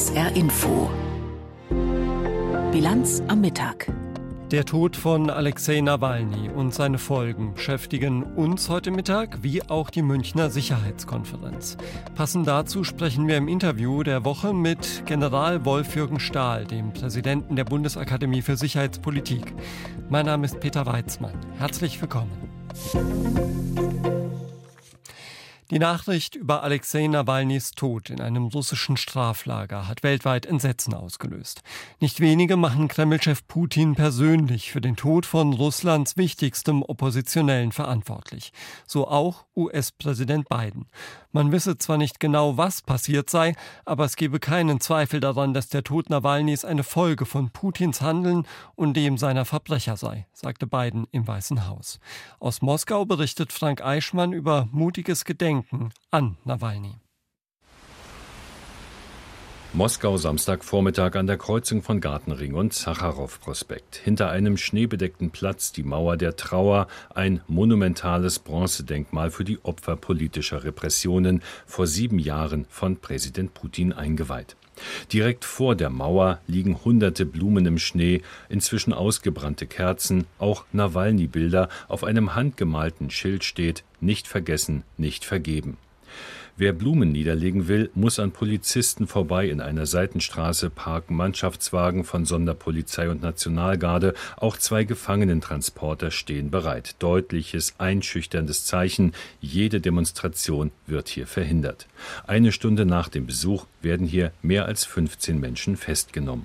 SR Info. Bilanz am Mittag. Der Tod von Alexei Nawalny und seine Folgen beschäftigen uns heute Mittag wie auch die Münchner Sicherheitskonferenz. Passend dazu sprechen wir im Interview der Woche mit General Wolf-Jürgen Stahl, dem Präsidenten der Bundesakademie für Sicherheitspolitik. Mein Name ist Peter Weizmann. Herzlich willkommen. Die Nachricht über Alexei Nawalnys Tod in einem russischen Straflager hat weltweit Entsetzen ausgelöst. Nicht wenige machen Kremlchef Putin persönlich für den Tod von Russlands wichtigstem Oppositionellen verantwortlich. So auch US-Präsident Biden. Man wisse zwar nicht genau, was passiert sei, aber es gebe keinen Zweifel daran, dass der Tod Nawalnys eine Folge von Putins Handeln und dem seiner Verbrecher sei, sagte Biden im Weißen Haus. Aus Moskau berichtet Frank Eichmann über mutiges Gedenken an Nawalny. Moskau Samstagvormittag an der Kreuzung von Gartenring und Sacharow-Prospekt. Hinter einem schneebedeckten Platz die Mauer der Trauer, ein monumentales Bronzedenkmal für die Opfer politischer Repressionen, vor sieben Jahren von Präsident Putin eingeweiht. Direkt vor der Mauer liegen hunderte Blumen im Schnee, inzwischen ausgebrannte Kerzen, auch Nawalny-Bilder. Auf einem handgemalten Schild steht: Nicht vergessen, nicht vergeben. Wer Blumen niederlegen will, muss an Polizisten vorbei. In einer Seitenstraße parken Mannschaftswagen von Sonderpolizei und Nationalgarde. Auch zwei Gefangenentransporter stehen bereit. Deutliches, einschüchterndes Zeichen. Jede Demonstration wird hier verhindert. Eine Stunde nach dem Besuch werden hier mehr als 15 Menschen festgenommen.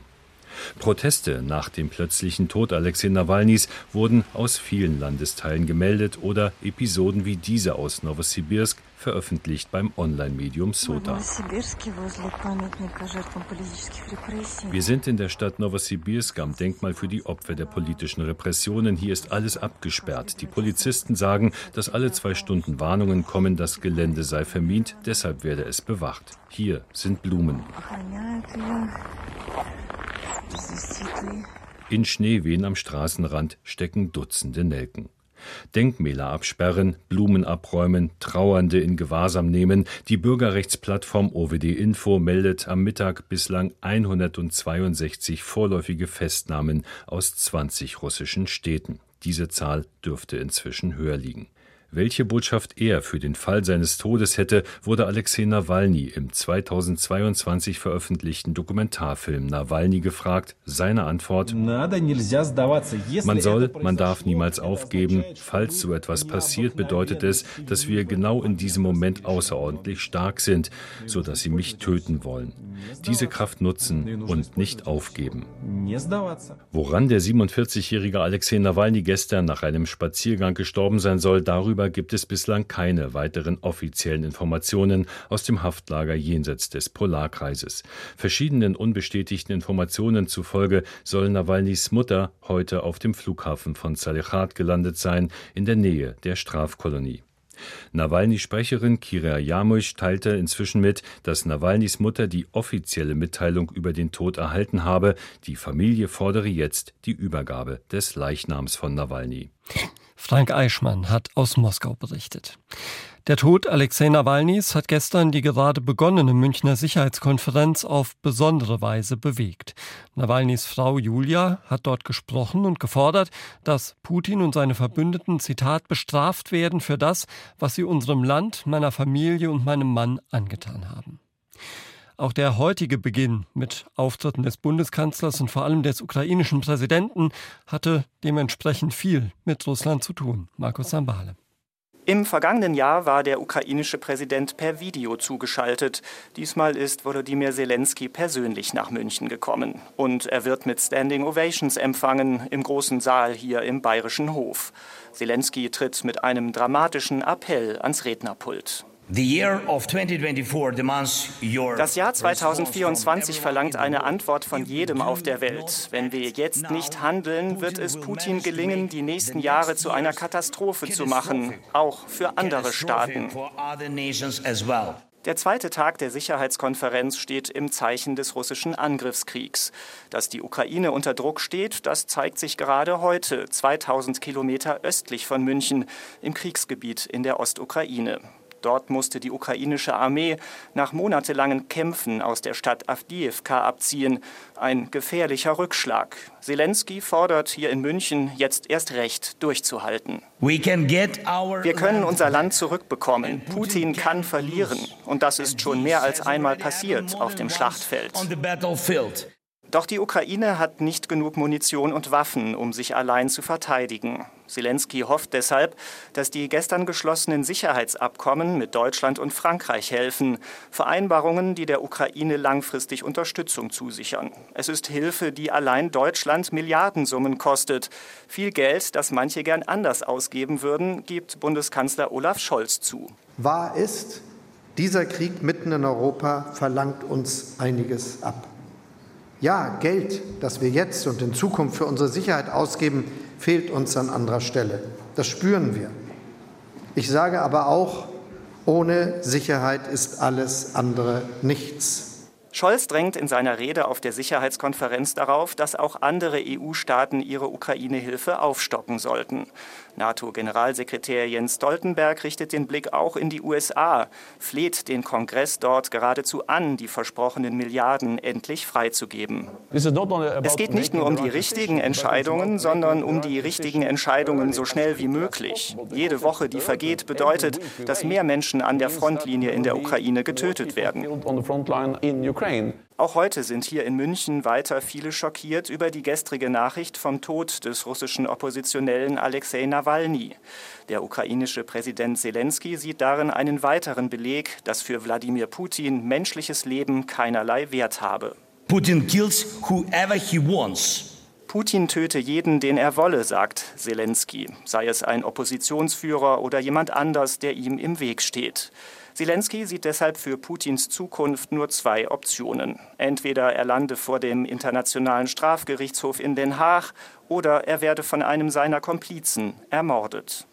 Proteste nach dem plötzlichen Tod Alexei Nawalnys wurden aus vielen Landesteilen gemeldet oder Episoden wie diese aus Novosibirsk veröffentlicht beim Online-Medium Sota. Wir sind in der Stadt Novosibirsk am Denkmal für die Opfer der politischen Repressionen. Hier ist alles abgesperrt. Die Polizisten sagen, dass alle zwei Stunden Warnungen kommen, das Gelände sei vermint, deshalb werde es bewacht. Hier sind Blumen. In Schneewehen am Straßenrand stecken Dutzende Nelken. Denkmäler absperren, Blumen abräumen, Trauernde in Gewahrsam nehmen. Die Bürgerrechtsplattform OWD Info meldet am Mittag bislang 162 vorläufige Festnahmen aus 20 russischen Städten. Diese Zahl dürfte inzwischen höher liegen. Welche Botschaft er für den Fall seines Todes hätte, wurde Alexei Nawalny im 2022 veröffentlichten Dokumentarfilm Nawalny gefragt. Seine Antwort: Man soll, man darf niemals aufgeben. Falls so etwas passiert, bedeutet es, dass wir genau in diesem Moment außerordentlich stark sind, so dass sie mich töten wollen. Diese Kraft nutzen und nicht aufgeben. Woran der 47-jährige Alexei Nawalny gestern nach einem Spaziergang gestorben sein soll, darüber Darüber gibt es bislang keine weiteren offiziellen Informationen aus dem Haftlager jenseits des Polarkreises. Verschiedenen unbestätigten Informationen zufolge soll Nawalnys Mutter heute auf dem Flughafen von Salechat gelandet sein, in der Nähe der Strafkolonie. Nawalny-Sprecherin Kira Jarmusch teilte inzwischen mit, dass Nawalnys Mutter die offizielle Mitteilung über den Tod erhalten habe. Die Familie fordere jetzt die Übergabe des Leichnams von Nawalny. Frank Eichmann hat aus Moskau berichtet. Der Tod Alexei Nawalnys hat gestern die gerade begonnene Münchner Sicherheitskonferenz auf besondere Weise bewegt. Nawalnys Frau Julia hat dort gesprochen und gefordert, dass Putin und seine Verbündeten, Zitat, bestraft werden für das, was sie unserem Land, meiner Familie und meinem Mann angetan haben. Auch der heutige Beginn mit Auftritten des Bundeskanzlers und vor allem des ukrainischen Präsidenten hatte dementsprechend viel mit Russland zu tun. Markus Sambale. Im vergangenen Jahr war der ukrainische Präsident per Video zugeschaltet. Diesmal ist Volodymyr Zelensky persönlich nach München gekommen. Und er wird mit Standing Ovations empfangen im großen Saal hier im Bayerischen Hof. Zelensky tritt mit einem dramatischen Appell ans Rednerpult. Das Jahr 2024 verlangt eine Antwort von jedem auf der Welt. Wenn wir jetzt nicht handeln, wird es Putin gelingen, die nächsten Jahre zu einer Katastrophe zu machen, auch für andere Staaten. Der zweite Tag der Sicherheitskonferenz steht im Zeichen des russischen Angriffskriegs. Dass die Ukraine unter Druck steht, das zeigt sich gerade heute, 2000 Kilometer östlich von München, im Kriegsgebiet in der Ostukraine. Dort musste die ukrainische Armee nach monatelangen Kämpfen aus der Stadt Avdiivka abziehen. Ein gefährlicher Rückschlag. Zelensky fordert hier in München jetzt erst recht durchzuhalten. Wir können unser Land zurückbekommen. Putin kann verlieren. Und das ist schon mehr als einmal passiert auf dem Schlachtfeld. Doch die Ukraine hat nicht genug Munition und Waffen, um sich allein zu verteidigen. Zelensky hofft deshalb, dass die gestern geschlossenen Sicherheitsabkommen mit Deutschland und Frankreich helfen. Vereinbarungen, die der Ukraine langfristig Unterstützung zusichern. Es ist Hilfe, die allein Deutschland Milliardensummen kostet. Viel Geld, das manche gern anders ausgeben würden, gibt Bundeskanzler Olaf Scholz zu. Wahr ist, dieser Krieg mitten in Europa verlangt uns einiges ab. Ja, Geld, das wir jetzt und in Zukunft für unsere Sicherheit ausgeben, fehlt uns an anderer Stelle. Das spüren wir. Ich sage aber auch, ohne Sicherheit ist alles andere nichts. Scholz drängt in seiner Rede auf der Sicherheitskonferenz darauf, dass auch andere EU-Staaten ihre Ukraine-Hilfe aufstocken sollten. NATO-Generalsekretär Jens Stoltenberg richtet den Blick auch in die USA, fleht den Kongress dort geradezu an, die versprochenen Milliarden endlich freizugeben. Es geht nicht nur um die richtigen Entscheidungen, sondern um die richtigen Entscheidungen so schnell wie möglich. Jede Woche, die vergeht, bedeutet, dass mehr Menschen an der Frontlinie in der Ukraine getötet werden. Auch heute sind hier in München weiter viele schockiert über die gestrige Nachricht vom Tod des russischen Oppositionellen Alexei Nawalny. Der ukrainische Präsident Zelensky sieht darin einen weiteren Beleg, dass für Wladimir Putin menschliches Leben keinerlei Wert habe. Putin kills whoever he wants. Putin töte jeden, den er wolle, sagt Zelensky, sei es ein Oppositionsführer oder jemand anders, der ihm im Weg steht. Zelensky sieht deshalb für Putins Zukunft nur zwei Optionen. Entweder er lande vor dem Internationalen Strafgerichtshof in Den Haag oder er werde von einem seiner Komplizen ermordet.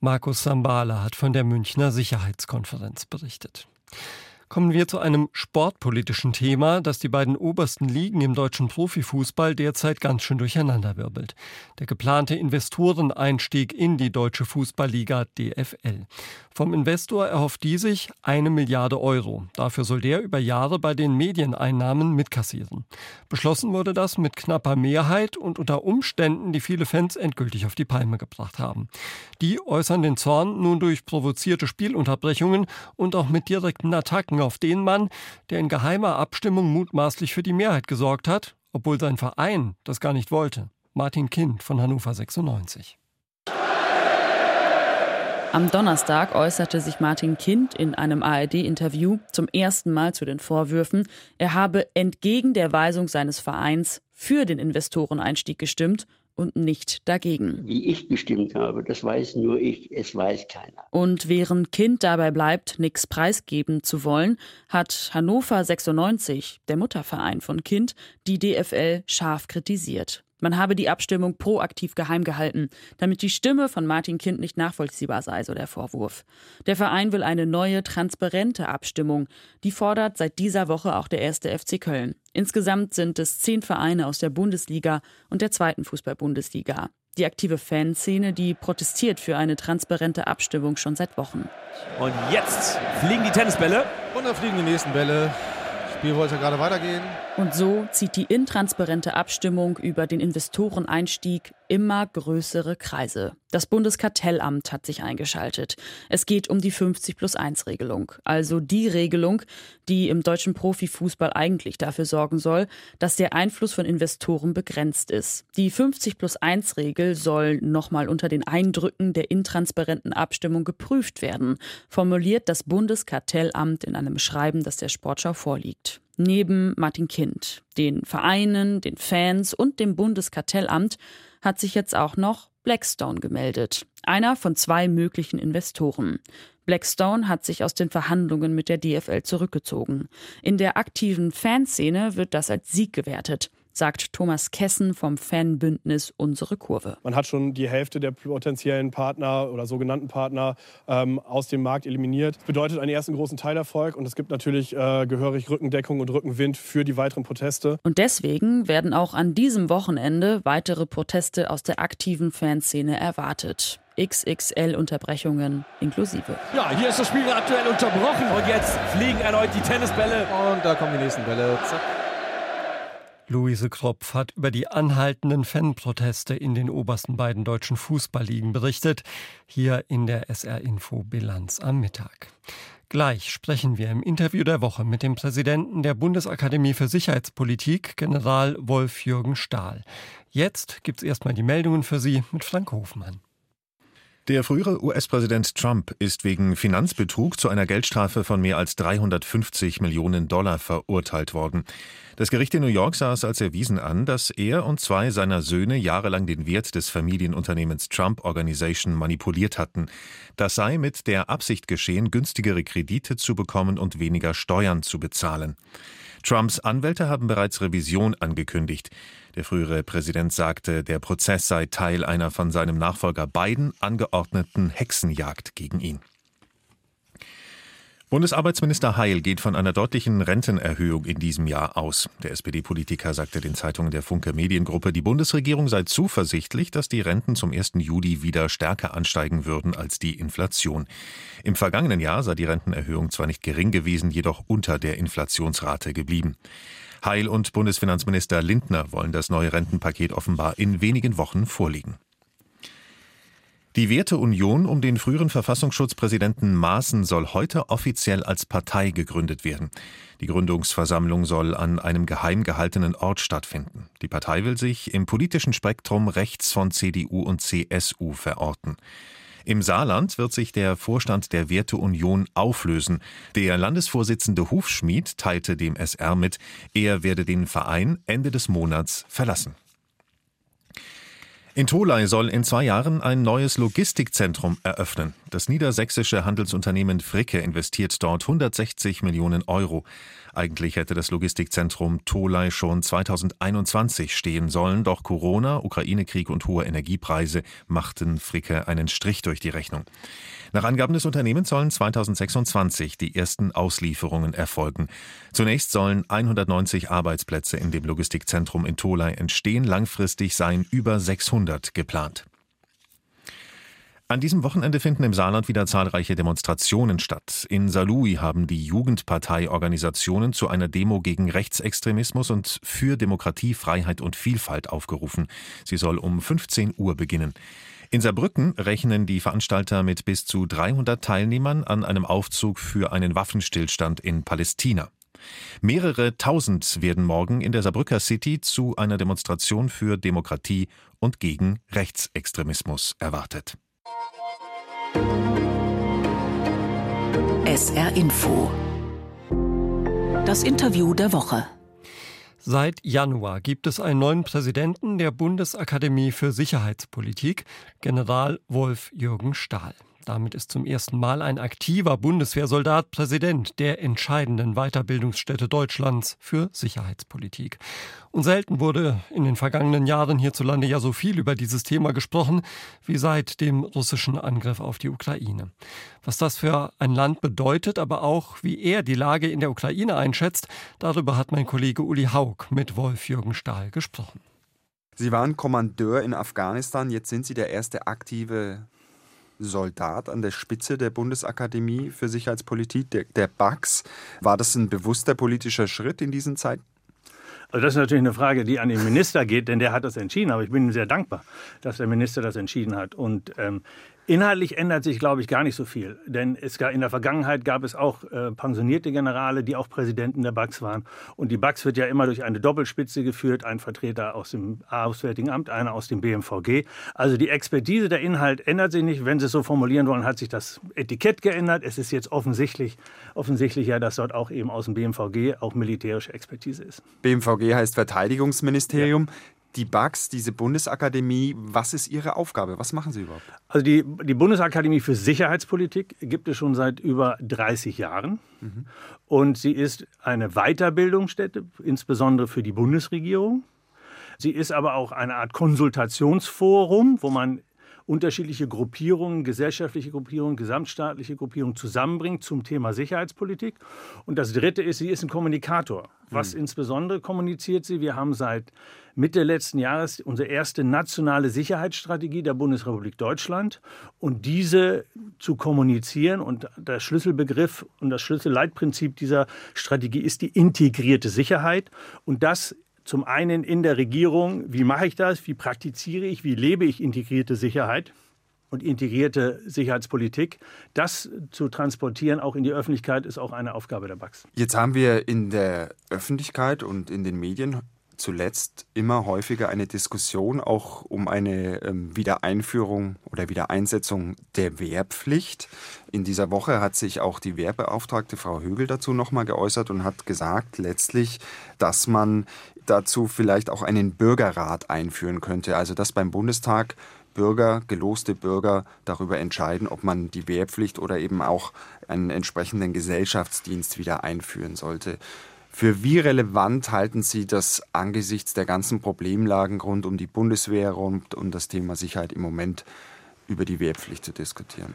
Markus Sambala hat von der Münchner Sicherheitskonferenz berichtet. Kommen wir zu einem sportpolitischen Thema, das die beiden obersten Ligen im deutschen Profifußball derzeit ganz schön durcheinanderwirbelt. Der geplante Investoreneinstieg in die deutsche Fußballliga DFL. Vom Investor erhofft die sich eine Milliarde Euro. Dafür soll der über Jahre bei den Medieneinnahmen mitkassieren. Beschlossen wurde das mit knapper Mehrheit und unter Umständen, die viele Fans endgültig auf die Palme gebracht haben. Die äußern den Zorn nun durch provozierte Spielunterbrechungen und auch mit direkten Attacken auf den Mann, der in geheimer Abstimmung mutmaßlich für die Mehrheit gesorgt hat, obwohl sein Verein das gar nicht wollte. Martin Kind von Hannover 96. Am Donnerstag äußerte sich Martin Kind in einem ARD-Interview zum ersten Mal zu den Vorwürfen, er habe entgegen der Weisung seines Vereins für den Investoreneinstieg gestimmt und nicht dagegen. Wie ich gestimmt habe, das weiß nur ich, es weiß keiner. Und während Kind dabei bleibt, nichts preisgeben zu wollen, hat Hannover 96, der Mutterverein von Kind, die DFL scharf kritisiert. Man habe die Abstimmung proaktiv geheim gehalten, damit die Stimme von Martin Kind nicht nachvollziehbar sei, so der Vorwurf. Der Verein will eine neue, transparente Abstimmung. Die fordert seit dieser Woche auch der erste FC Köln. Insgesamt sind es zehn Vereine aus der Bundesliga und der zweiten Fußball-Bundesliga. Die aktive Fanszene, die protestiert für eine transparente Abstimmung schon seit Wochen. Und jetzt fliegen die Tennisbälle. Und dann fliegen die nächsten Bälle. Spiel wollte gerade weitergehen. Und so zieht die intransparente Abstimmung über den Investoreneinstieg immer größere Kreise. Das Bundeskartellamt hat sich eingeschaltet. Es geht um die 50 plus 1 Regelung. Also die Regelung, die im deutschen Profifußball eigentlich dafür sorgen soll, dass der Einfluss von Investoren begrenzt ist. Die 50 plus 1 Regel soll nochmal unter den Eindrücken der intransparenten Abstimmung geprüft werden, formuliert das Bundeskartellamt in einem Schreiben, das der Sportschau vorliegt. Neben Martin Kind, den Vereinen, den Fans und dem Bundeskartellamt hat sich jetzt auch noch Blackstone gemeldet, einer von zwei möglichen Investoren. Blackstone hat sich aus den Verhandlungen mit der DFL zurückgezogen. In der aktiven Fanszene wird das als Sieg gewertet. Sagt Thomas Kessen vom Fanbündnis Unsere Kurve. Man hat schon die Hälfte der potenziellen Partner oder sogenannten Partner ähm, aus dem Markt eliminiert. Das bedeutet einen ersten großen Teilerfolg und es gibt natürlich äh, gehörig Rückendeckung und Rückenwind für die weiteren Proteste. Und deswegen werden auch an diesem Wochenende weitere Proteste aus der aktiven Fanszene erwartet. XXL-Unterbrechungen inklusive. Ja, hier ist das Spiel aktuell unterbrochen und jetzt fliegen erneut die Tennisbälle. Und da kommen die nächsten Bälle. Zack. Luise Kropf hat über die anhaltenden Fanproteste in den obersten beiden deutschen Fußballligen berichtet, hier in der SR Info Bilanz am Mittag. Gleich sprechen wir im Interview der Woche mit dem Präsidenten der Bundesakademie für Sicherheitspolitik, General Wolf-Jürgen Stahl. Jetzt gibt's erstmal die Meldungen für Sie mit Frank Hofmann. Der frühere US-Präsident Trump ist wegen Finanzbetrug zu einer Geldstrafe von mehr als 350 Millionen Dollar verurteilt worden. Das Gericht in New York sah es als erwiesen an, dass er und zwei seiner Söhne jahrelang den Wert des Familienunternehmens Trump Organization manipuliert hatten. Das sei mit der Absicht geschehen, günstigere Kredite zu bekommen und weniger Steuern zu bezahlen. Trumps Anwälte haben bereits Revision angekündigt. Der frühere Präsident sagte, der Prozess sei Teil einer von seinem Nachfolger Biden angeordneten Hexenjagd gegen ihn. Bundesarbeitsminister Heil geht von einer deutlichen Rentenerhöhung in diesem Jahr aus. Der SPD-Politiker sagte den Zeitungen der Funke Mediengruppe, die Bundesregierung sei zuversichtlich, dass die Renten zum 1. Juli wieder stärker ansteigen würden als die Inflation. Im vergangenen Jahr sei die Rentenerhöhung zwar nicht gering gewesen, jedoch unter der Inflationsrate geblieben. Heil und Bundesfinanzminister Lindner wollen das neue Rentenpaket offenbar in wenigen Wochen vorlegen. Die Werteunion um den früheren Verfassungsschutzpräsidenten Maaßen soll heute offiziell als Partei gegründet werden. Die Gründungsversammlung soll an einem geheim gehaltenen Ort stattfinden. Die Partei will sich im politischen Spektrum rechts von CDU und CSU verorten. Im Saarland wird sich der Vorstand der Werteunion auflösen. Der Landesvorsitzende Hufschmied teilte dem SR mit, er werde den Verein Ende des Monats verlassen. In Tolai soll in zwei Jahren ein neues Logistikzentrum eröffnen. Das niedersächsische Handelsunternehmen Fricke investiert dort 160 Millionen Euro. Eigentlich hätte das Logistikzentrum Tolai schon 2021 stehen sollen, doch Corona, Ukraine-Krieg und hohe Energiepreise machten Fricke einen Strich durch die Rechnung. Nach Angaben des Unternehmens sollen 2026 die ersten Auslieferungen erfolgen. Zunächst sollen 190 Arbeitsplätze in dem Logistikzentrum in Tolai entstehen. Langfristig seien über 600 geplant. An diesem Wochenende finden im Saarland wieder zahlreiche Demonstrationen statt. In Saarlouis haben die Jugendparteiorganisationen zu einer Demo gegen Rechtsextremismus und für Demokratie, Freiheit und Vielfalt aufgerufen. Sie soll um 15 Uhr beginnen. In Saarbrücken rechnen die Veranstalter mit bis zu 300 Teilnehmern an einem Aufzug für einen Waffenstillstand in Palästina. Mehrere tausend werden morgen in der Saarbrücker City zu einer Demonstration für Demokratie und gegen Rechtsextremismus erwartet. SR Info. Das Interview der Woche. Seit Januar gibt es einen neuen Präsidenten der Bundesakademie für Sicherheitspolitik, General Wolf-Jürgen Stahl. Damit ist zum ersten Mal ein aktiver Bundeswehrsoldat Präsident der entscheidenden Weiterbildungsstätte Deutschlands für Sicherheitspolitik. Und selten wurde in den vergangenen Jahren hierzulande ja so viel über dieses Thema gesprochen wie seit dem russischen Angriff auf die Ukraine. Was das für ein Land bedeutet, aber auch wie er die Lage in der Ukraine einschätzt, darüber hat mein Kollege Uli Haug mit Wolf-Jürgen Stahl gesprochen. Sie waren Kommandeur in Afghanistan, jetzt sind Sie der erste aktive Soldat an der Spitze der Bundesakademie für Sicherheitspolitik, der, der BAX. War das ein bewusster politischer Schritt in diesen Zeiten? Also das ist natürlich eine Frage, die an den Minister geht, denn der hat das entschieden. Aber ich bin ihm sehr dankbar, dass der Minister das entschieden hat. Und ähm, Inhaltlich ändert sich, glaube ich, gar nicht so viel. Denn es, in der Vergangenheit gab es auch äh, pensionierte Generale, die auch Präsidenten der BAX waren. Und die BAX wird ja immer durch eine Doppelspitze geführt, ein Vertreter aus dem Auswärtigen Amt, einer aus dem BMVG. Also die Expertise, der Inhalt ändert sich nicht. Wenn Sie es so formulieren wollen, hat sich das Etikett geändert. Es ist jetzt offensichtlich, offensichtlich ja, dass dort auch eben aus dem BMVG auch militärische Expertise ist. BMVG heißt Verteidigungsministerium. Ja die BAX, diese Bundesakademie, was ist Ihre Aufgabe? Was machen Sie überhaupt? Also die, die Bundesakademie für Sicherheitspolitik gibt es schon seit über 30 Jahren. Mhm. Und sie ist eine Weiterbildungsstätte, insbesondere für die Bundesregierung. Sie ist aber auch eine Art Konsultationsforum, wo man unterschiedliche Gruppierungen, gesellschaftliche Gruppierungen, gesamtstaatliche Gruppierungen zusammenbringt zum Thema Sicherheitspolitik. Und das Dritte ist, sie ist ein Kommunikator. Was mhm. insbesondere kommuniziert sie? Wir haben seit Mitte letzten Jahres unsere erste nationale Sicherheitsstrategie der Bundesrepublik Deutschland. Und diese zu kommunizieren und der Schlüsselbegriff und das Schlüsselleitprinzip dieser Strategie ist die integrierte Sicherheit. Und das zum einen in der Regierung, wie mache ich das, wie praktiziere ich, wie lebe ich integrierte Sicherheit und integrierte Sicherheitspolitik. Das zu transportieren, auch in die Öffentlichkeit, ist auch eine Aufgabe der BAX. Jetzt haben wir in der Öffentlichkeit und in den Medien zuletzt immer häufiger eine Diskussion auch um eine ähm, Wiedereinführung oder Wiedereinsetzung der Wehrpflicht. In dieser Woche hat sich auch die Wehrbeauftragte Frau Högel dazu nochmal geäußert und hat gesagt letztlich, dass man dazu vielleicht auch einen Bürgerrat einführen könnte. Also dass beim Bundestag Bürger, geloste Bürger darüber entscheiden, ob man die Wehrpflicht oder eben auch einen entsprechenden Gesellschaftsdienst wieder einführen sollte. Für wie relevant halten Sie das angesichts der ganzen Problemlagen rund um die Bundeswehr, rund um das Thema Sicherheit im Moment über die Wehrpflicht zu diskutieren?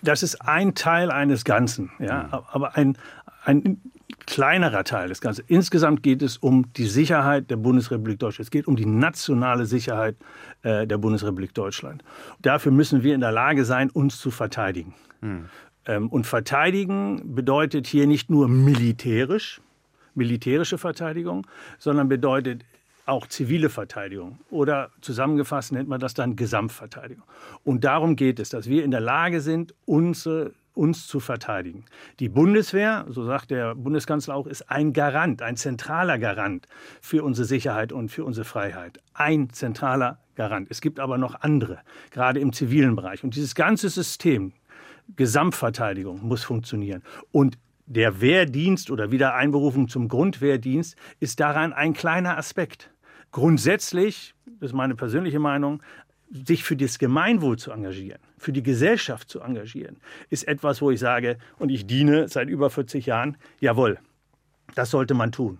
Das ist ein Teil eines Ganzen, ja, mhm. aber ein, ein kleinerer Teil des Ganzen. Insgesamt geht es um die Sicherheit der Bundesrepublik Deutschland. Es geht um die nationale Sicherheit äh, der Bundesrepublik Deutschland. Dafür müssen wir in der Lage sein, uns zu verteidigen. Mhm. Ähm, und verteidigen bedeutet hier nicht nur militärisch, militärische Verteidigung, sondern bedeutet auch zivile Verteidigung oder zusammengefasst nennt man das dann Gesamtverteidigung. Und darum geht es, dass wir in der Lage sind, unsere uns zu verteidigen. Die Bundeswehr, so sagt der Bundeskanzler auch, ist ein Garant, ein zentraler Garant für unsere Sicherheit und für unsere Freiheit. Ein zentraler Garant. Es gibt aber noch andere, gerade im zivilen Bereich. Und dieses ganze System, Gesamtverteidigung, muss funktionieren. Und der Wehrdienst oder Wiedereinberufung zum Grundwehrdienst ist daran ein kleiner Aspekt. Grundsätzlich, das ist meine persönliche Meinung, sich für das Gemeinwohl zu engagieren, für die Gesellschaft zu engagieren, ist etwas, wo ich sage, und ich diene seit über 40 Jahren, jawohl, das sollte man tun.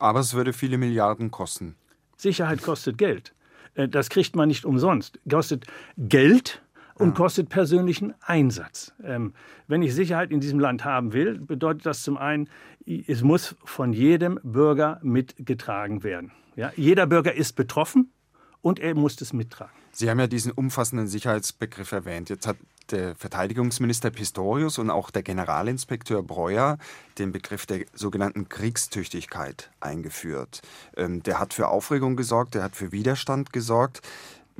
Aber es würde viele Milliarden kosten. Sicherheit kostet Geld. Äh, das kriegt man nicht umsonst. Kostet Geld und kostet persönlichen Einsatz. Ähm, wenn ich Sicherheit in diesem Land haben will, bedeutet das zum einen, es muss von jedem Bürger mitgetragen werden. Ja? Jeder Bürger ist betroffen und er muss es mittragen. Sie haben ja diesen umfassenden Sicherheitsbegriff erwähnt. Jetzt hat der Verteidigungsminister Pistorius und auch der Generalinspekteur Breuer den Begriff der sogenannten Kriegstüchtigkeit eingeführt. Ähm, der hat für Aufregung gesorgt, der hat für Widerstand gesorgt.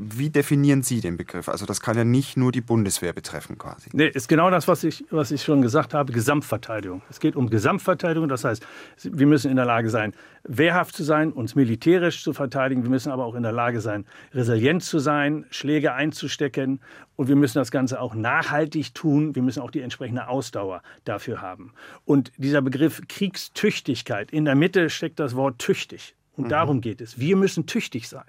Wie definieren Sie den Begriff? Also das kann ja nicht nur die Bundeswehr betreffen quasi. Nee, ist genau das, was ich, was ich schon gesagt habe, Gesamtverteidigung. Es geht um Gesamtverteidigung, das heißt, wir müssen in der Lage sein, wehrhaft zu sein, uns militärisch zu verteidigen. Wir müssen aber auch in der Lage sein, resilient zu sein, Schläge einzustecken und wir müssen das Ganze auch nachhaltig tun. Wir müssen auch die entsprechende Ausdauer dafür haben. Und dieser Begriff Kriegstüchtigkeit, in der Mitte steckt das Wort tüchtig. Und mhm. darum geht es. Wir müssen tüchtig sein.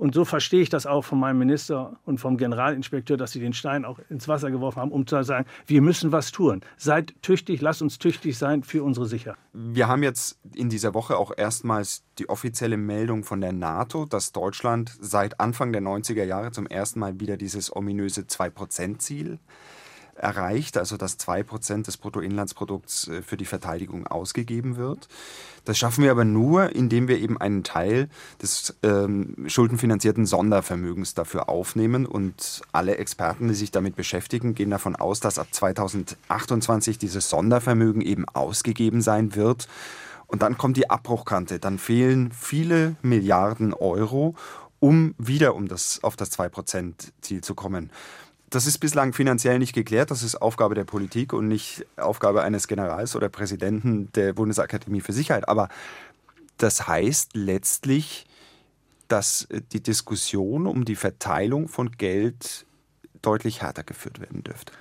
Und so verstehe ich das auch von meinem Minister und vom Generalinspekteur, dass sie den Stein auch ins Wasser geworfen haben, um zu sagen, wir müssen was tun. Seid tüchtig, lasst uns tüchtig sein für unsere Sicherheit. Wir haben jetzt in dieser Woche auch erstmals die offizielle Meldung von der NATO, dass Deutschland seit Anfang der 90er Jahre zum ersten Mal wieder dieses ominöse 2-Prozent-Ziel erreicht, also dass 2% des Bruttoinlandsprodukts äh, für die Verteidigung ausgegeben wird. Das schaffen wir aber nur, indem wir eben einen Teil des ähm, schuldenfinanzierten Sondervermögens dafür aufnehmen. Und alle Experten, die sich damit beschäftigen, gehen davon aus, dass ab 2028 dieses Sondervermögen eben ausgegeben sein wird. Und dann kommt die Abbruchkante. Dann fehlen viele Milliarden Euro, um wieder um das, auf das 2%-Ziel zu kommen. Das ist bislang finanziell nicht geklärt. Das ist Aufgabe der Politik und nicht Aufgabe eines Generals oder Präsidenten der Bundesakademie für Sicherheit. Aber das heißt letztlich, dass die Diskussion um die Verteilung von Geld deutlich härter geführt werden dürfte.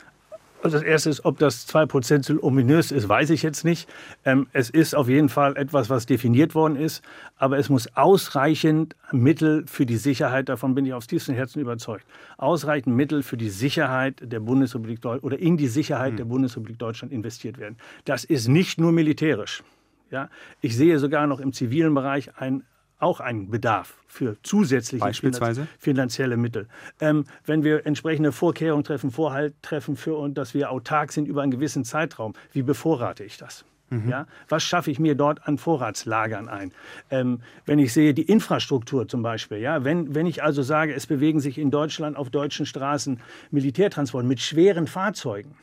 Also das Erste ist, ob das 2%-Ziel ominös ist, weiß ich jetzt nicht. Ähm, es ist auf jeden Fall etwas, was definiert worden ist. Aber es muss ausreichend Mittel für die Sicherheit, davon bin ich aufs tiefste Herzen überzeugt, ausreichend Mittel für die Sicherheit der Bundesrepublik Deutschland oder in die Sicherheit mhm. der Bundesrepublik Deutschland investiert werden. Das ist nicht nur militärisch. Ja? Ich sehe sogar noch im zivilen Bereich ein auch einen Bedarf für zusätzliche Beispielsweise? finanzielle Mittel. Ähm, wenn wir entsprechende Vorkehrungen treffen, Vorhalt treffen für und dass wir autark sind über einen gewissen Zeitraum, wie bevorrate ich das? Mhm. Ja, was schaffe ich mir dort an Vorratslagern ein? Ähm, wenn ich sehe, die Infrastruktur zum Beispiel, ja, wenn, wenn ich also sage, es bewegen sich in Deutschland auf deutschen Straßen Militärtransporte mit schweren Fahrzeugen,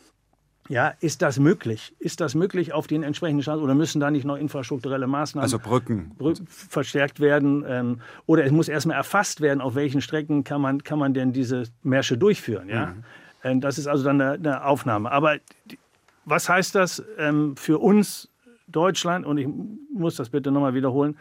ja, ist das möglich? Ist das möglich auf den entsprechenden Straßen oder müssen da nicht noch infrastrukturelle Maßnahmen also Brücken. verstärkt werden? Ähm, oder es muss erstmal erfasst werden, auf welchen Strecken kann man, kann man denn diese Märsche durchführen? Ja? Mhm. Ähm, das ist also dann eine, eine Aufnahme. Aber was heißt das ähm, für uns Deutschland? Und ich muss das bitte nochmal wiederholen.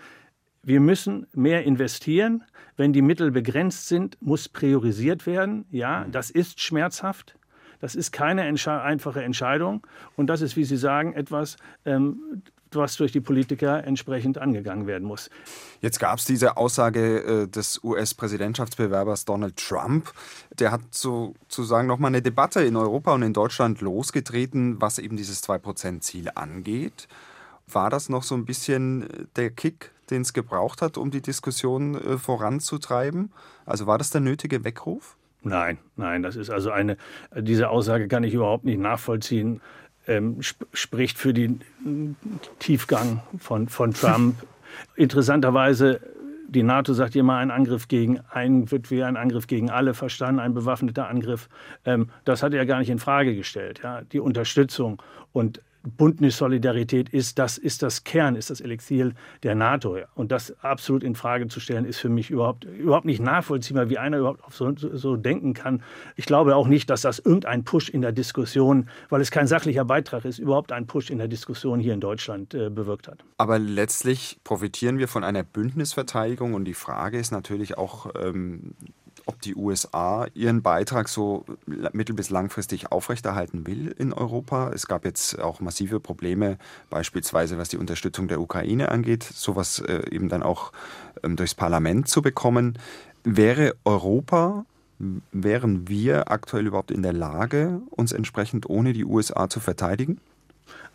Wir müssen mehr investieren. Wenn die Mittel begrenzt sind, muss priorisiert werden. Ja, das ist schmerzhaft. Das ist keine Entsche einfache Entscheidung. Und das ist, wie Sie sagen, etwas, ähm, was durch die Politiker entsprechend angegangen werden muss. Jetzt gab es diese Aussage äh, des US-Präsidentschaftsbewerbers Donald Trump. Der hat sozusagen nochmal eine Debatte in Europa und in Deutschland losgetreten, was eben dieses 2-Prozent-Ziel angeht. War das noch so ein bisschen äh, der Kick, den es gebraucht hat, um die Diskussion äh, voranzutreiben? Also war das der nötige Weckruf? Nein, nein, das ist also eine, diese Aussage kann ich überhaupt nicht nachvollziehen ähm, sp spricht für den Tiefgang von, von Trump. Interessanterweise, die NATO sagt immer, ein Angriff gegen einen wird wie ein Angriff gegen alle verstanden, ein bewaffneter Angriff. Ähm, das hat er gar nicht in Frage gestellt. Ja? Die Unterstützung und Bündnissolidarität ist das, ist das Kern, ist das Elixier der NATO. Und das absolut in Frage zu stellen, ist für mich überhaupt, überhaupt nicht nachvollziehbar, wie einer überhaupt so, so denken kann. Ich glaube auch nicht, dass das irgendein Push in der Diskussion, weil es kein sachlicher Beitrag ist, überhaupt einen Push in der Diskussion hier in Deutschland äh, bewirkt hat. Aber letztlich profitieren wir von einer Bündnisverteidigung und die Frage ist natürlich auch, ähm, ob die USA ihren Beitrag so mittel- bis langfristig aufrechterhalten will in Europa. Es gab jetzt auch massive Probleme, beispielsweise was die Unterstützung der Ukraine angeht, sowas äh, eben dann auch ähm, durchs Parlament zu bekommen. Wäre Europa, wären wir aktuell überhaupt in der Lage, uns entsprechend ohne die USA zu verteidigen?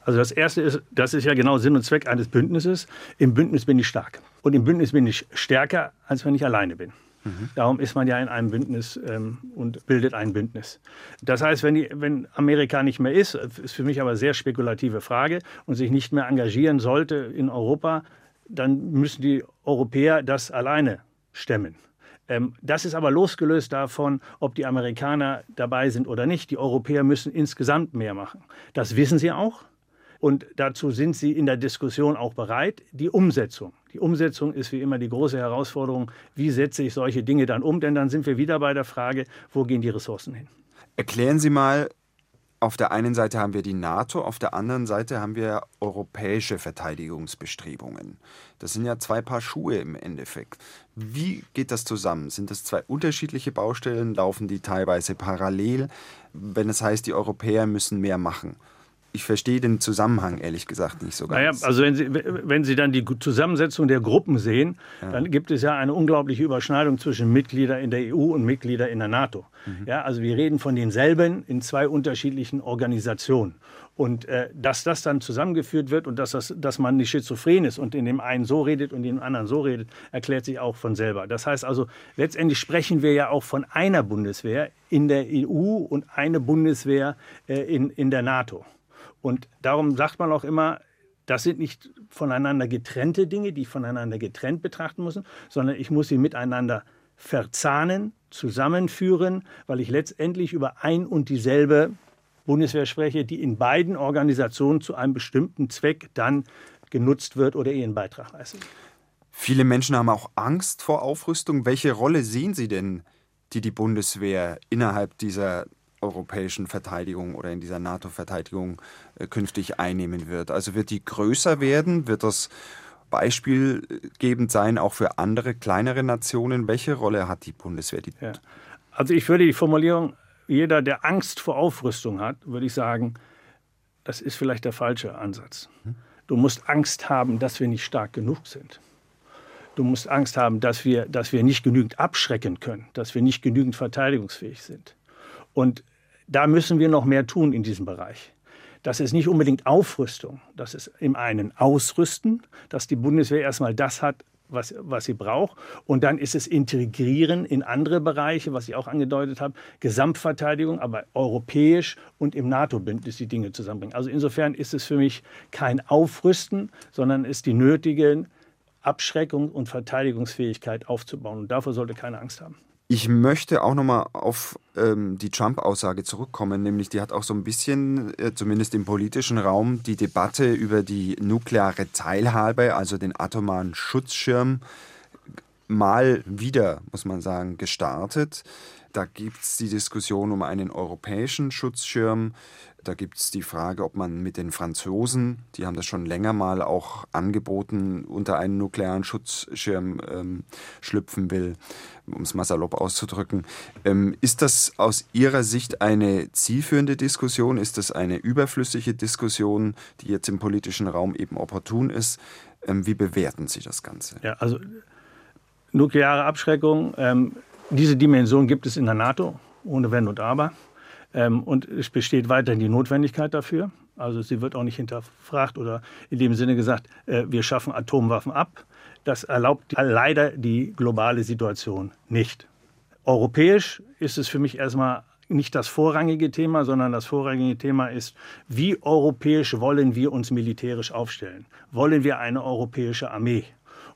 Also das Erste ist, das ist ja genau Sinn und Zweck eines Bündnisses. Im Bündnis bin ich stark. Und im Bündnis bin ich stärker, als wenn ich alleine bin. Darum ist man ja in einem Bündnis ähm, und bildet ein Bündnis. Das heißt, wenn, die, wenn Amerika nicht mehr ist, ist für mich aber eine sehr spekulative Frage und sich nicht mehr engagieren sollte in Europa, dann müssen die Europäer das alleine stemmen. Ähm, das ist aber losgelöst davon, ob die Amerikaner dabei sind oder nicht. Die Europäer müssen insgesamt mehr machen. Das wissen sie auch. Und dazu sind sie in der Diskussion auch bereit. Die Umsetzung. Die Umsetzung ist wie immer die große Herausforderung. Wie setze ich solche Dinge dann um? Denn dann sind wir wieder bei der Frage, wo gehen die Ressourcen hin? Erklären Sie mal, auf der einen Seite haben wir die NATO, auf der anderen Seite haben wir europäische Verteidigungsbestrebungen. Das sind ja zwei Paar Schuhe im Endeffekt. Wie geht das zusammen? Sind das zwei unterschiedliche Baustellen? Laufen die teilweise parallel? Wenn es heißt, die Europäer müssen mehr machen, ich verstehe den Zusammenhang ehrlich gesagt nicht so ganz. Naja, also wenn Sie, wenn Sie dann die Zusammensetzung der Gruppen sehen, ja. dann gibt es ja eine unglaubliche Überschneidung zwischen Mitgliedern in der EU und Mitgliedern in der NATO. Mhm. Ja, also wir reden von denselben in zwei unterschiedlichen Organisationen. Und äh, dass das dann zusammengeführt wird und dass, das, dass man nicht schizophren ist und in dem einen so redet und in dem anderen so redet, erklärt sich auch von selber. Das heißt also, letztendlich sprechen wir ja auch von einer Bundeswehr in der EU und eine Bundeswehr äh, in, in der NATO. Und darum sagt man auch immer, das sind nicht voneinander getrennte Dinge, die ich voneinander getrennt betrachten muss, sondern ich muss sie miteinander verzahnen, zusammenführen, weil ich letztendlich über ein und dieselbe Bundeswehr spreche, die in beiden Organisationen zu einem bestimmten Zweck dann genutzt wird oder ihren Beitrag leistet. Viele Menschen haben auch Angst vor Aufrüstung. Welche Rolle sehen Sie denn, die die Bundeswehr innerhalb dieser europäischen Verteidigung oder in dieser NATO-Verteidigung äh, künftig einnehmen wird. Also wird die größer werden? Wird das beispielgebend sein, auch für andere kleinere Nationen? Welche Rolle hat die Bundeswehr? Die ja. Also ich würde die Formulierung, jeder, der Angst vor Aufrüstung hat, würde ich sagen, das ist vielleicht der falsche Ansatz. Hm? Du musst Angst haben, dass wir nicht stark genug sind. Du musst Angst haben, dass wir, dass wir nicht genügend abschrecken können, dass wir nicht genügend verteidigungsfähig sind. Und da müssen wir noch mehr tun in diesem Bereich. Das ist nicht unbedingt Aufrüstung, das ist im einen Ausrüsten, dass die Bundeswehr erstmal das hat, was, was sie braucht. Und dann ist es Integrieren in andere Bereiche, was ich auch angedeutet habe, Gesamtverteidigung, aber europäisch und im NATO-Bündnis die Dinge zusammenbringen. Also insofern ist es für mich kein Aufrüsten, sondern ist die nötige Abschreckung und Verteidigungsfähigkeit aufzubauen. Und davor sollte keine Angst haben. Ich möchte auch nochmal auf ähm, die Trump-Aussage zurückkommen, nämlich die hat auch so ein bisschen, äh, zumindest im politischen Raum, die Debatte über die nukleare Teilhabe, also den atomaren Schutzschirm, mal wieder, muss man sagen, gestartet. Da gibt es die Diskussion um einen europäischen Schutzschirm. Da gibt es die Frage, ob man mit den Franzosen, die haben das schon länger mal auch angeboten, unter einen nuklearen Schutzschirm ähm, schlüpfen will, um es mal salopp auszudrücken. Ähm, ist das aus Ihrer Sicht eine zielführende Diskussion? Ist das eine überflüssige Diskussion, die jetzt im politischen Raum eben opportun ist? Ähm, wie bewerten Sie das Ganze? Ja, also nukleare Abschreckung, ähm, diese Dimension gibt es in der NATO, ohne Wenn und Aber. Ähm, und es besteht weiterhin die Notwendigkeit dafür. Also sie wird auch nicht hinterfragt oder in dem Sinne gesagt, äh, wir schaffen Atomwaffen ab. Das erlaubt leider die globale Situation nicht. Europäisch ist es für mich erstmal nicht das vorrangige Thema, sondern das vorrangige Thema ist, wie europäisch wollen wir uns militärisch aufstellen? Wollen wir eine europäische Armee?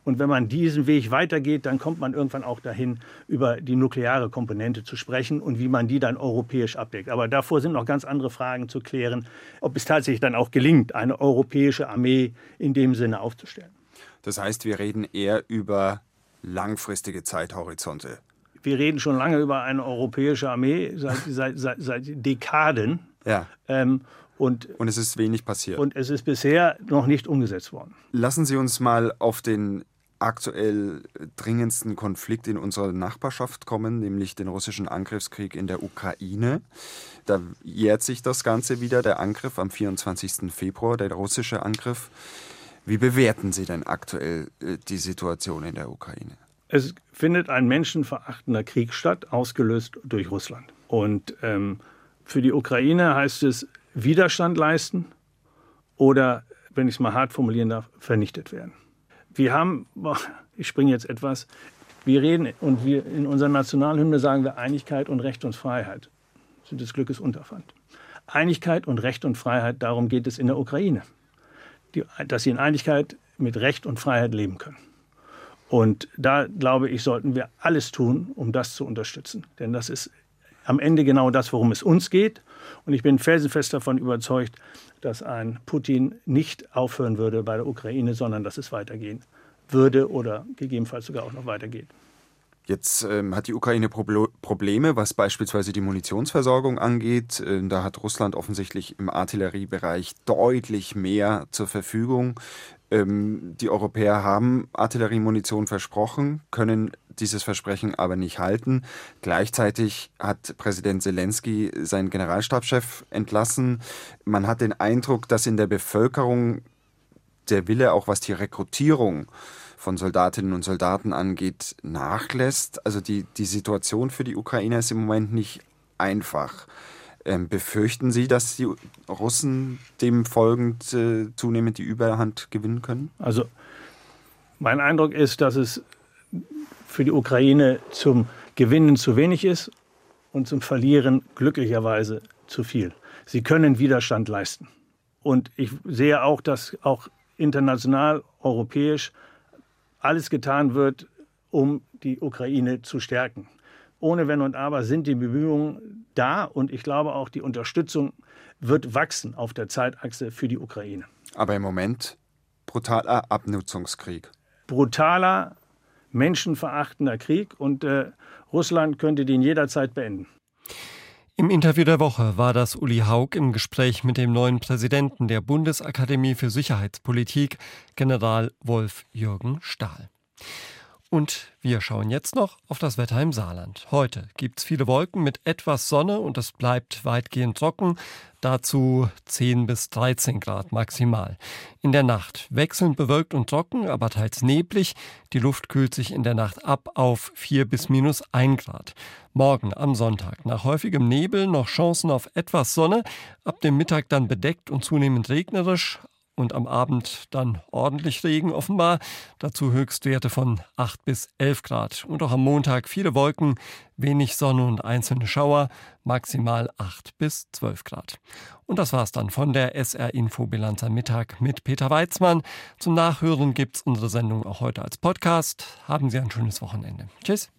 Und wenn man diesen Weg weitergeht, dann kommt man irgendwann auch dahin, über die nukleare Komponente zu sprechen und wie man die dann europäisch abdeckt. Aber davor sind noch ganz andere Fragen zu klären, ob es tatsächlich dann auch gelingt, eine europäische Armee in dem Sinne aufzustellen. Das heißt, wir reden eher über langfristige Zeithorizonte. Wir reden schon lange über eine europäische Armee, seit, seit, seit, seit Dekaden. Ja. Ähm, und, und es ist wenig passiert. Und es ist bisher noch nicht umgesetzt worden. Lassen Sie uns mal auf den aktuell dringendsten Konflikt in unserer Nachbarschaft kommen, nämlich den russischen Angriffskrieg in der Ukraine. Da jährt sich das Ganze wieder, der Angriff am 24. Februar, der russische Angriff. Wie bewerten Sie denn aktuell äh, die Situation in der Ukraine? Es findet ein menschenverachtender Krieg statt, ausgelöst durch Russland. Und ähm, für die Ukraine heißt es Widerstand leisten oder, wenn ich es mal hart formulieren darf, vernichtet werden wir haben, ich springe jetzt etwas, wir reden und wir in unserer Nationalhymne sagen wir Einigkeit und Recht und Freiheit sind des Glückes Unterpfand. Einigkeit und Recht und Freiheit, darum geht es in der Ukraine. Die, dass sie in Einigkeit mit Recht und Freiheit leben können. Und da, glaube ich, sollten wir alles tun, um das zu unterstützen. Denn das ist am Ende genau das, worum es uns geht. Und ich bin felsenfest davon überzeugt, dass ein Putin nicht aufhören würde bei der Ukraine, sondern dass es weitergehen würde oder gegebenenfalls sogar auch noch weitergeht. Jetzt ähm, hat die Ukraine Pro Probleme, was beispielsweise die Munitionsversorgung angeht. Ähm, da hat Russland offensichtlich im Artilleriebereich deutlich mehr zur Verfügung. Ähm, die Europäer haben Artilleriemunition versprochen, können dieses Versprechen aber nicht halten. Gleichzeitig hat Präsident Zelensky seinen Generalstabschef entlassen. Man hat den Eindruck, dass in der Bevölkerung der Wille, auch was die Rekrutierung von Soldatinnen und Soldaten angeht, nachlässt. Also die, die Situation für die Ukrainer ist im Moment nicht einfach. Ähm, befürchten Sie, dass die Russen dem folgend äh, zunehmend die Überhand gewinnen können? Also mein Eindruck ist, dass es für die Ukraine zum Gewinnen zu wenig ist und zum Verlieren glücklicherweise zu viel. Sie können Widerstand leisten. Und ich sehe auch, dass auch international, europäisch alles getan wird, um die Ukraine zu stärken. Ohne Wenn und Aber sind die Bemühungen da und ich glaube auch die Unterstützung wird wachsen auf der Zeitachse für die Ukraine. Aber im Moment brutaler Abnutzungskrieg. Brutaler, menschenverachtender Krieg und äh, Russland könnte den jederzeit beenden. Im Interview der Woche war das Uli Haug im Gespräch mit dem neuen Präsidenten der Bundesakademie für Sicherheitspolitik, General Wolf Jürgen Stahl. Und wir schauen jetzt noch auf das Wetter im Saarland. Heute gibt es viele Wolken mit etwas Sonne und es bleibt weitgehend trocken. Dazu 10 bis 13 Grad maximal. In der Nacht wechselnd bewölkt und trocken, aber teils neblig. Die Luft kühlt sich in der Nacht ab auf 4 bis minus 1 Grad. Morgen am Sonntag nach häufigem Nebel noch Chancen auf etwas Sonne. Ab dem Mittag dann bedeckt und zunehmend regnerisch und am Abend dann ordentlich Regen offenbar. Dazu Höchstwerte von 8 bis 11 Grad. Und auch am Montag viele Wolken, wenig Sonne und einzelne Schauer, maximal 8 bis 12 Grad. Und das war's dann von der SR Info Bilanz am Mittag mit Peter Weizmann. Zum Nachhören gibt's unsere Sendung auch heute als Podcast. Haben Sie ein schönes Wochenende. Tschüss.